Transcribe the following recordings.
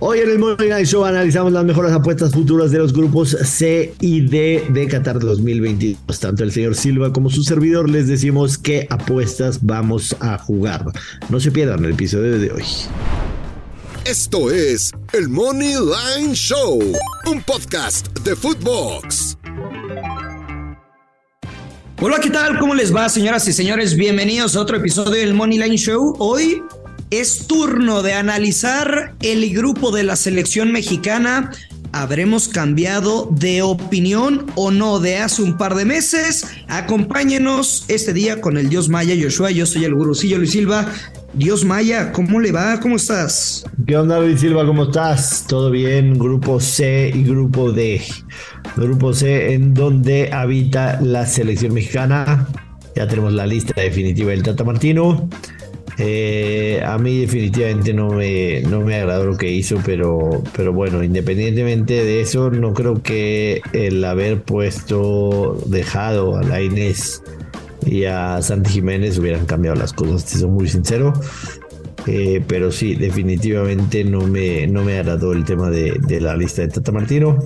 Hoy en el Morning Night Show analizamos las mejores apuestas futuras de los grupos C y D de Qatar 2022. Tanto el señor Silva como su servidor les decimos qué apuestas vamos a jugar. No se pierdan el episodio de hoy. Esto es el Money Line Show, un podcast de Footbox. Hola, ¿qué tal? ¿Cómo les va, señoras y señores? Bienvenidos a otro episodio del Money Line Show. Hoy es turno de analizar el grupo de la selección mexicana. ¿Habremos cambiado de opinión o no de hace un par de meses? Acompáñenos este día con el Dios Maya Joshua. Yo soy el gurucillo Luis Silva. Dios Maya, ¿cómo le va? ¿Cómo estás? ¿Qué onda, Luis Silva? ¿Cómo estás? ¿Todo bien? Grupo C y grupo D. Grupo C en donde habita la selección mexicana. Ya tenemos la lista definitiva del Tata Martino. Eh, a mí definitivamente no me, no me agradó lo que hizo, pero, pero bueno, independientemente de eso, no creo que el haber puesto, dejado a la Inés y a Santi Jiménez hubieran cambiado las cosas, te soy muy sincero. Eh, pero sí, definitivamente no me, no me agradó el tema de, de la lista de Tata Martino.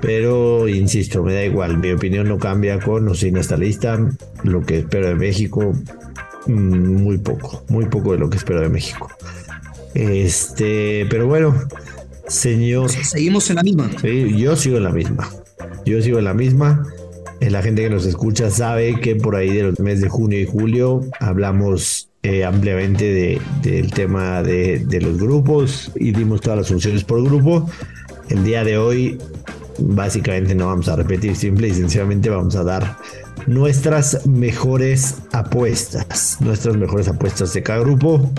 Pero insisto, me da igual, mi opinión no cambia con o sin esta lista. Lo que espero de México, muy poco, muy poco de lo que espero de México. Este, pero bueno, señor. Seguimos en la misma. Sí, yo sigo en la misma. Yo sigo en la misma. Eh, la gente que nos escucha sabe que por ahí de los meses de junio y julio hablamos eh, ampliamente del tema de, de, los grupos y dimos todas las funciones por grupo. El día de hoy, básicamente no vamos a repetir, simple y sencillamente vamos a dar nuestras mejores apuestas, nuestras mejores apuestas de cada grupo.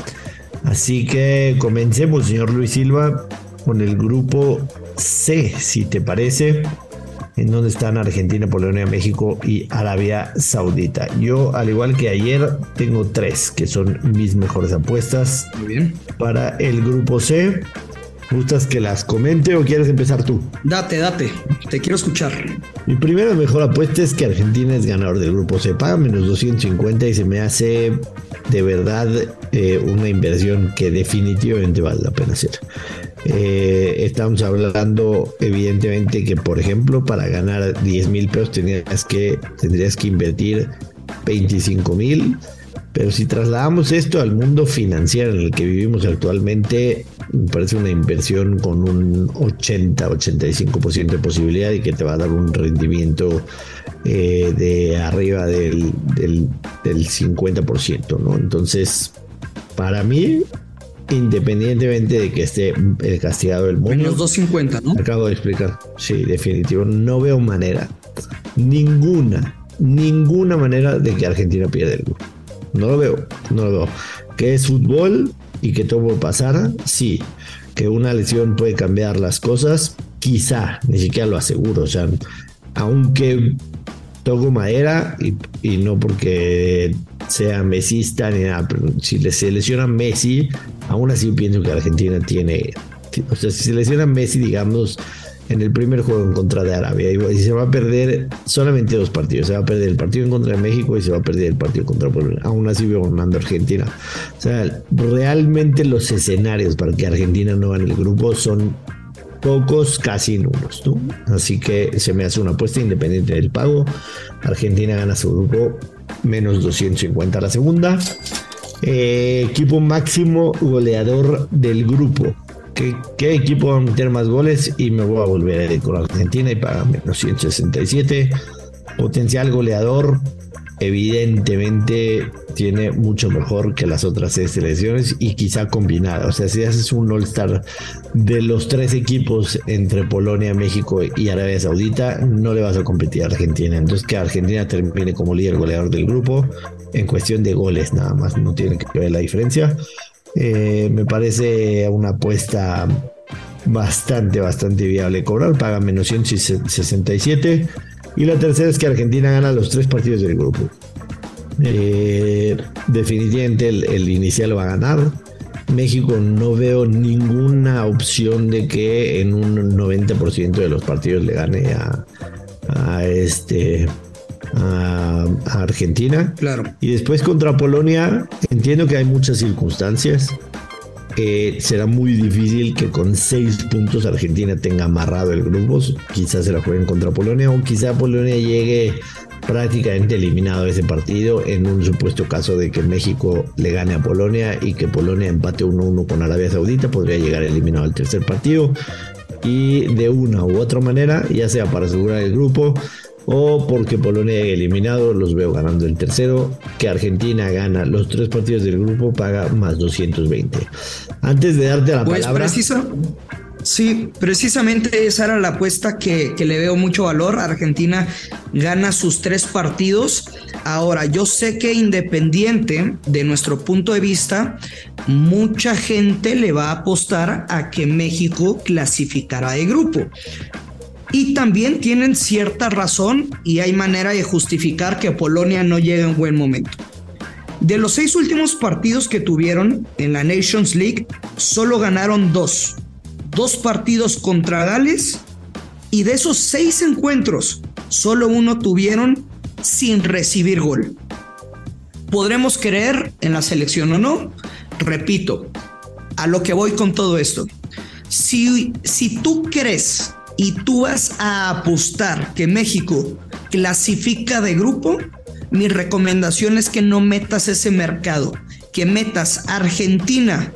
Así que comencemos, señor Luis Silva, con el grupo C, si te parece, en donde están Argentina, Polonia, México y Arabia Saudita. Yo, al igual que ayer, tengo tres que son mis mejores apuestas Muy bien. para el grupo C. ¿Gustas que las comente o quieres empezar tú? Date, date. Te quiero escuchar. Mi primera mejor apuesta es que Argentina es ganador del grupo C. Paga menos 250 y se me hace de verdad eh, una inversión que definitivamente vale la pena hacer. Eh, estamos hablando evidentemente que por ejemplo para ganar 10 mil pesos tendrías que, tendrías que invertir 25 mil pero si trasladamos esto al mundo financiero en el que vivimos actualmente, me parece una inversión con un 80-85% de posibilidad y que te va a dar un rendimiento eh, de arriba del, del, del 50%, ¿no? Entonces, para mí, independientemente de que esté el castigado del mundo. Menos 250, ¿no? Acabo de explicar. Sí, definitivo. No veo manera, ninguna, ninguna manera de que Argentina pierda el. No lo veo, no lo veo. Que es fútbol y que todo puede pasar, sí. Que una lesión puede cambiar las cosas, quizá, ni siquiera lo aseguro. Sea, aunque toco madera y, y no porque sea mesista ni nada, pero si se lesiona Messi, aún así pienso que Argentina tiene, o sea, si se lesiona Messi, digamos, en el primer juego en contra de Arabia y se va a perder solamente dos partidos. Se va a perder el partido en contra de México y se va a perder el partido contra Polonia. Aún así veo ganando Argentina. O sea, realmente los escenarios para que Argentina no gane el grupo son pocos, casi nulos. ¿no? Así que se me hace una apuesta independiente del pago. Argentina gana su grupo menos 250 a la segunda. Eh, equipo máximo goleador del grupo. ¿Qué, ¿Qué, equipo va a meter más goles? Y me voy a volver a ir con Argentina y para menos 167. Potencial goleador, evidentemente tiene mucho mejor que las otras seis selecciones y quizá combinada. O sea, si haces un All-Star de los tres equipos entre Polonia, México y Arabia Saudita, no le vas a competir a Argentina. Entonces, que Argentina termine como líder goleador del grupo en cuestión de goles, nada más, no tiene que ver la diferencia. Eh, me parece una apuesta bastante, bastante viable cobrar. Paga menos 167. Y la tercera es que Argentina gana los tres partidos del grupo. Eh, definitivamente el, inicial va a ganar. México no veo ninguna opción de que en un 90% de los partidos le gane a este a, a, Argentina. Claro. Y después contra Polonia, entiendo que hay muchas circunstancias. eh, será muy difícil que con seis puntos Argentina tenga amarrado el grupo. Quizás se la jueguen contra Polonia o quizá Polonia llegue prácticamente eliminado ese partido en un supuesto caso de que México le gane a Polonia y que Polonia empate 1-1 con Arabia Saudita, podría llegar eliminado al tercer partido y de una u otra manera, ya sea para asegurar el grupo o porque Polonia haya eliminado, los veo ganando el tercero, que Argentina gana los tres partidos del grupo, paga más 220. Antes de darte la pues palabra... Sí, precisamente esa era la apuesta que, le veo mucho valor. Argentina gana sus tres partidos. Ahora, yo sé que independiente de nuestro punto de vista, mucha gente le va a apostar a que México clasificará de grupo. Y también tienen cierta razón y hay manera de justificar que Polonia no llegue en buen momento. De los seis últimos partidos que tuvieron en la Nations League, solo ganaron dos dos partidos contra Gales y de esos seis encuentros, solo uno tuvieron sin recibir gol. ¿Podremos creer en la selección o no? Repito, a lo que voy con todo esto. Si, si tú crees y tú vas a apostar que México clasifica de grupo, mi recomendación es que no metas ese mercado, que metas Argentina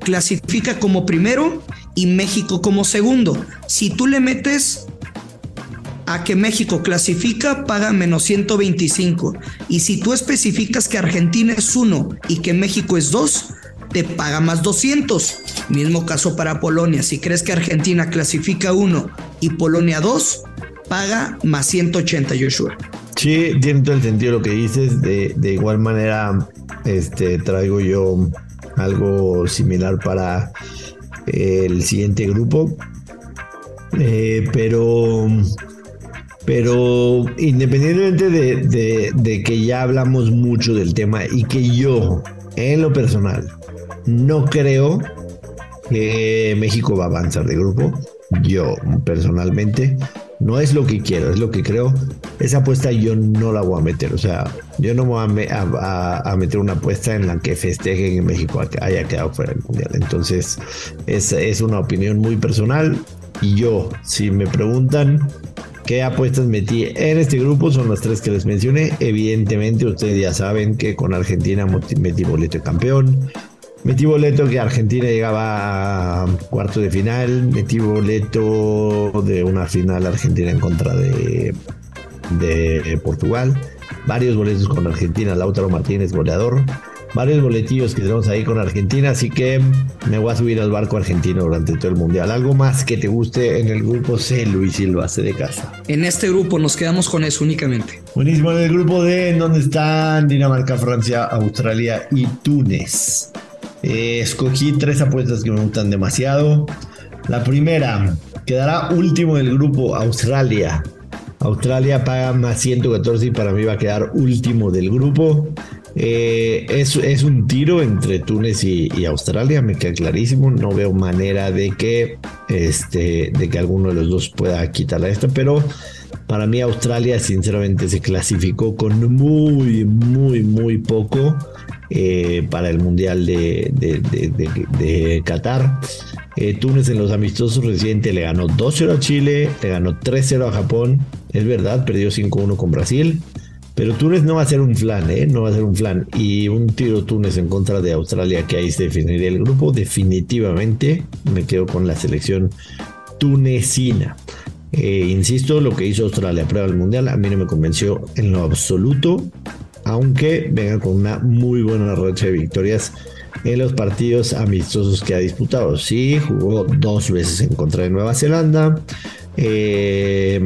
clasifica como primero y México como segundo. Si tú le metes a que México clasifica, paga menos 125. Y si tú especificas que Argentina es uno y que México es dos, te paga más 200. Mismo caso para Polonia. Si crees que Argentina clasifica uno y Polonia dos, paga más 180, Joshua. Sí, tiene todo el sentido lo que dices. De, de igual manera, este, traigo yo algo similar para el siguiente grupo. Eh, pero, pero independientemente de, que ya hablamos mucho del tema y que yo, en lo personal, no creo que México va a avanzar de grupo. Yo personalmente no es lo que quiero, es lo que creo. Esa apuesta yo no la voy a meter. O sea, yo no voy a, meter una apuesta en la que festejen en México haya quedado fuera del mundial. Entonces, es, es una opinión muy personal. Y yo, si me preguntan qué apuestas metí en este grupo, son las tres que les mencioné. Evidentemente, ustedes ya saben que con Argentina metí boleto de campeón. Metí boleto que Argentina llegaba a cuarto de final. Metí boleto de una final Argentina en contra de, de Portugal. Varios boletos con Argentina. Lautaro Martínez, goleador. Varios boletillos que tenemos ahí con Argentina. Así que me voy a subir al barco argentino durante todo el mundial. ¿Algo más que te guste en el grupo C, Luis Silva, C de casa? En este grupo nos quedamos con eso únicamente. Buenísimo. En el grupo D, en donde están Dinamarca, Francia, Australia y Túnez. Eh, escogí tres apuestas que me gustan demasiado. La primera, quedará último del grupo Australia. Australia paga más 114 y para mí va a quedar último del grupo. Eh, es, un tiro entre Túnez y, Australia, me queda clarísimo. No veo manera de que, este, de que alguno de los dos pueda quitarla esto, pero para mí Australia sinceramente se clasificó con muy, muy, muy poco. Eh, para el Mundial de, Qatar. Eh, Túnez en los amistosos recientes le ganó 2-0 a Chile, le ganó 3-0 a Japón. Es verdad, perdió 5-1 con Brasil. Pero Túnez no va a ser un flan, ¿eh? No va a ser un flan. Y un tiro Túnez en contra de Australia, que ahí se definiría el grupo. Definitivamente me quedo con la selección tunecina. insisto, lo que hizo Australia a prueba del mundial a mí no me convenció en lo absoluto aunque venga con una muy buena racha de victorias en los partidos amistosos que ha disputado. Sí, jugó dos veces en contra de Nueva Zelanda. Eh,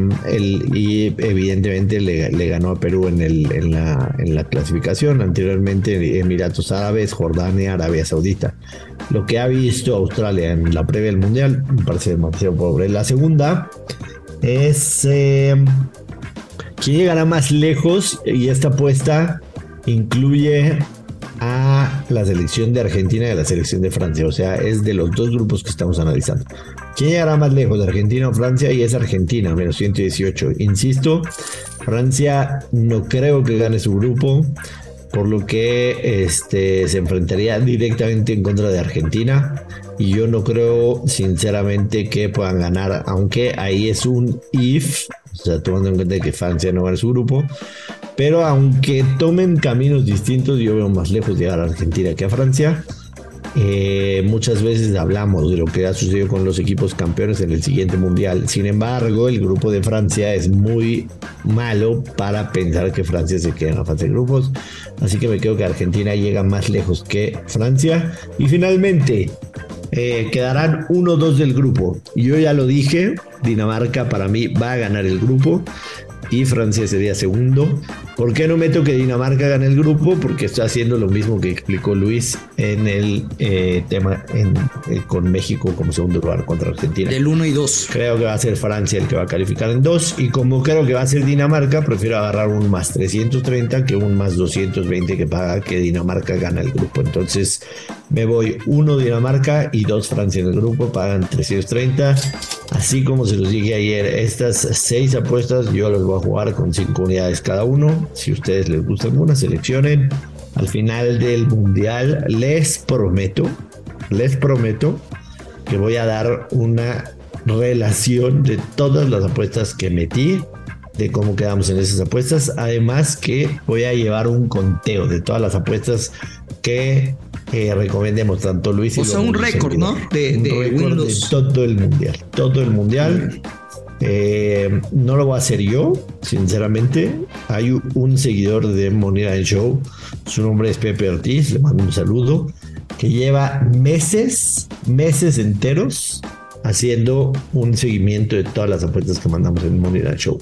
y evidentemente le, ganó a Perú en, la, clasificación. Anteriormente Emiratos Árabes, Jordania, Arabia Saudita. Lo que ha visto Australia en la previa del Mundial me parece demasiado pobre. La segunda es eh, ¿Quién llegará más lejos? Y esta apuesta incluye a la selección de Argentina y a la selección de Francia. O sea, es de los dos grupos que estamos analizando. ¿Quién llegará más lejos, Argentina o Francia? Y es Argentina, menos 118. Insisto, Francia no creo que gane su grupo. por lo que este, se enfrentaría directamente en contra de Argentina. Y yo no creo, sinceramente, que puedan ganar, aunque ahí es un if, o sea, tomando en cuenta que Francia no gana su grupo. Pero aunque tomen caminos distintos, yo veo más lejos llegar a Argentina que a Francia. Eh, muchas veces hablamos de lo que ha sucedido con los equipos campeones en el siguiente mundial. Sin embargo, el grupo de Francia es muy malo para pensar que Francia se queda en la fase de grupos. Así que me creo que Argentina llega más lejos que Francia. Y finalmente, eh, quedarán 1-2 del grupo. Yo ya lo dije, Dinamarca para mí va a ganar el grupo y Francia sería segundo. ¿Por qué no meto que Dinamarca gane el grupo? Porque está haciendo lo mismo que explicó Luis en el eh, tema en, eh, con México como segundo lugar contra Argentina. Del 1 y 2. Creo que va a ser Francia el que va a calificar en 2 y como creo que va a ser Dinamarca, prefiero agarrar un más 330 que un más 220 que paga que Dinamarca gana el grupo. Entonces me voy 1 Dinamarca y 2 Francia en el grupo, pagan 330. Así como se los dije ayer, estas 6 apuestas yo las voy a jugar con 5 unidades cada uno si ustedes les gusta alguna, seleccionen. Al final del mundial les prometo, les prometo que voy a dar una relación de todas las apuestas que metí, de cómo quedamos en esas apuestas. Además que voy a llevar un conteo de todas las apuestas que eh, recomendemos, tanto Luis y O sea, un récord, ¿no? De, un récord de todo el mundial. Todo el mundial. Eh, no lo voy a hacer yo, sinceramente. Hay un seguidor de Moneda Show, su nombre es Pepe Ortiz, le mando un saludo, que lleva meses, meses enteros haciendo un seguimiento de todas las apuestas que mandamos en Moneda Show.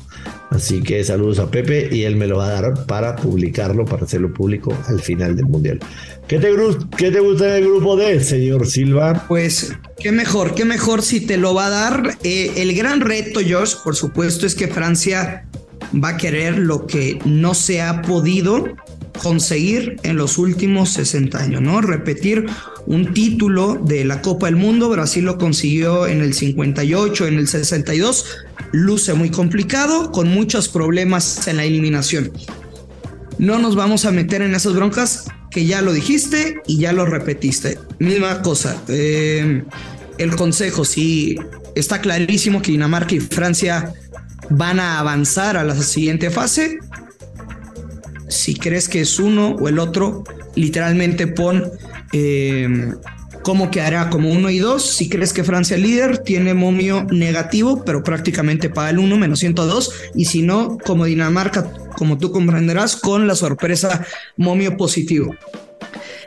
Así que saludos a Pepe y él me lo va a dar para publicarlo, para hacerlo público al final del Mundial. ¿Qué te, gusta del grupo D, señor Silva? Pues qué mejor, qué mejor si te lo va a dar. Eh, el gran reto, Josh, por supuesto, es que Francia va a querer lo que no se ha podido conseguir en los últimos 60 años, ¿no? Repetir un título de la Copa del Mundo, Brasil lo consiguió en el 58, en el 62, luce muy complicado, con muchos problemas en la eliminación. No nos vamos a meter en esas broncas que ya lo dijiste y ya lo repetiste. Misma cosa, eh, el consejo, sí, está clarísimo que Dinamarca y Francia van a avanzar a la siguiente fase, si crees que es uno o el otro, literalmente pon eh, cómo quedará como uno y dos. Si crees que Francia líder, tiene momio negativo, pero prácticamente para el 1 menos 102. Y si no, como Dinamarca, como tú comprenderás, con la sorpresa momio positivo.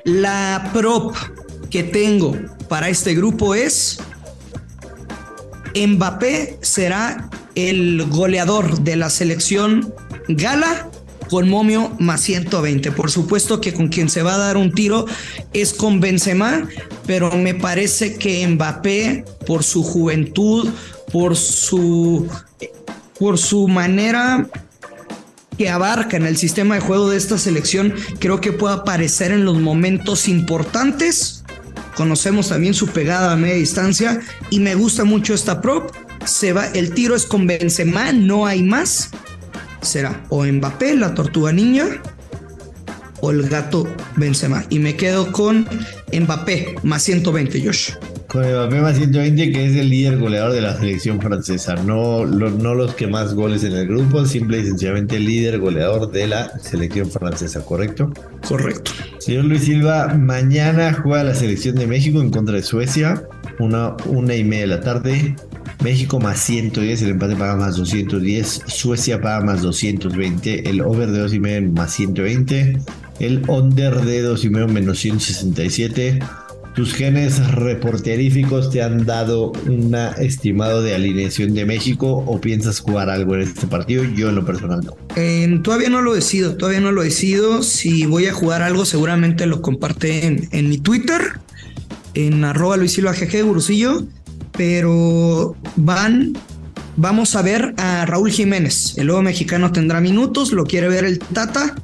La prop que tengo para este grupo es Mbappé será el goleador de la selección gala con momio más 120. Por supuesto que con quien se va a dar un tiro es con Benzema, pero me parece que Mbappé, por su juventud, por su, por su manera que abarca en el sistema de juego de esta selección, creo que puede aparecer en los momentos importantes. Conocemos también su pegada a media distancia y me gusta mucho esta prop. Se va, el tiro es con Benzema, no hay más será o Mbappé, la tortuga niña, o el gato Benzema. Y me quedo con Mbappé, más 120, Josh. Con Mbappé más 120, que es el líder goleador de la selección francesa. No, no los que más goles en el grupo, simple y sencillamente el líder goleador de la selección francesa, ¿correcto? Correcto. Señor Luis Silva, mañana juega la selección de México en contra de Suecia, una, una y media de la tarde. México más 110, el empate paga más 210, Suecia paga más 220, el over de 2,5 más 120, el under de 2,5 menos 167. Tus genes reporteríficos te han dado un estimado de alineación de México o piensas jugar algo en este partido? Yo en lo personal no. todavía no lo decido, todavía no lo decido. Si voy a jugar algo, seguramente lo comparte en, mi Twitter, en arroba Luis Silva GG, Gurusillo pero van, vamos a ver a Raúl Jiménez. El nuevo mexicano tendrá minutos, lo quiere ver el Tata.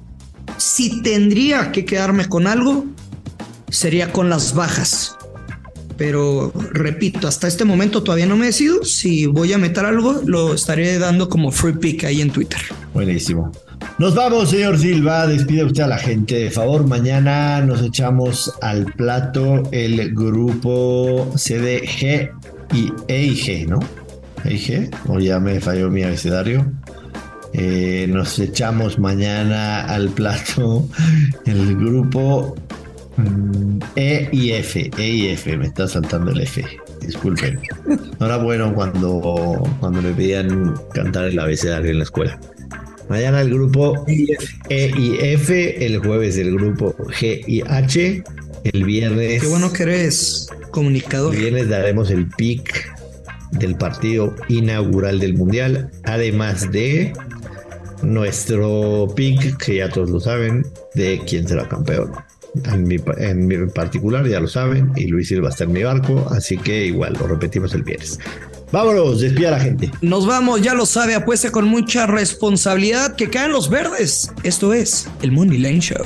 Si tendría que quedarme con algo, sería con las bajas. Pero repito, hasta este momento todavía no me decido. Si voy a meter algo, lo estaré dando como free pick ahí en Twitter. Buenísimo. Nos vamos, señor Silva. Despide usted a la gente. De favor, mañana nos echamos al plato el grupo CDG y EIG, ¿no? EIG, o ya me falló mi abecedario. Eh, nos echamos mañana al plato el grupo mm, E y F. E y F, me está saltando el F. Disculpen. No era bueno cuando, cuando me pedían cantar el abecedario en la escuela. Mañana el grupo E y F, el jueves el grupo G y H, el viernes. Qué bueno que eres comunicador. El viernes daremos el pick del partido inaugural del Mundial, además de nuestro pick, que ya todos lo saben, de quién será campeón. En mi, en mi particular ya lo saben, y Luis Silva está en mi barco, así que igual lo repetimos el viernes. Vámonos, despida a la gente. Nos vamos, ya lo sabe, apuesta con mucha responsabilidad que caen los verdes. Esto es el Money Line Show.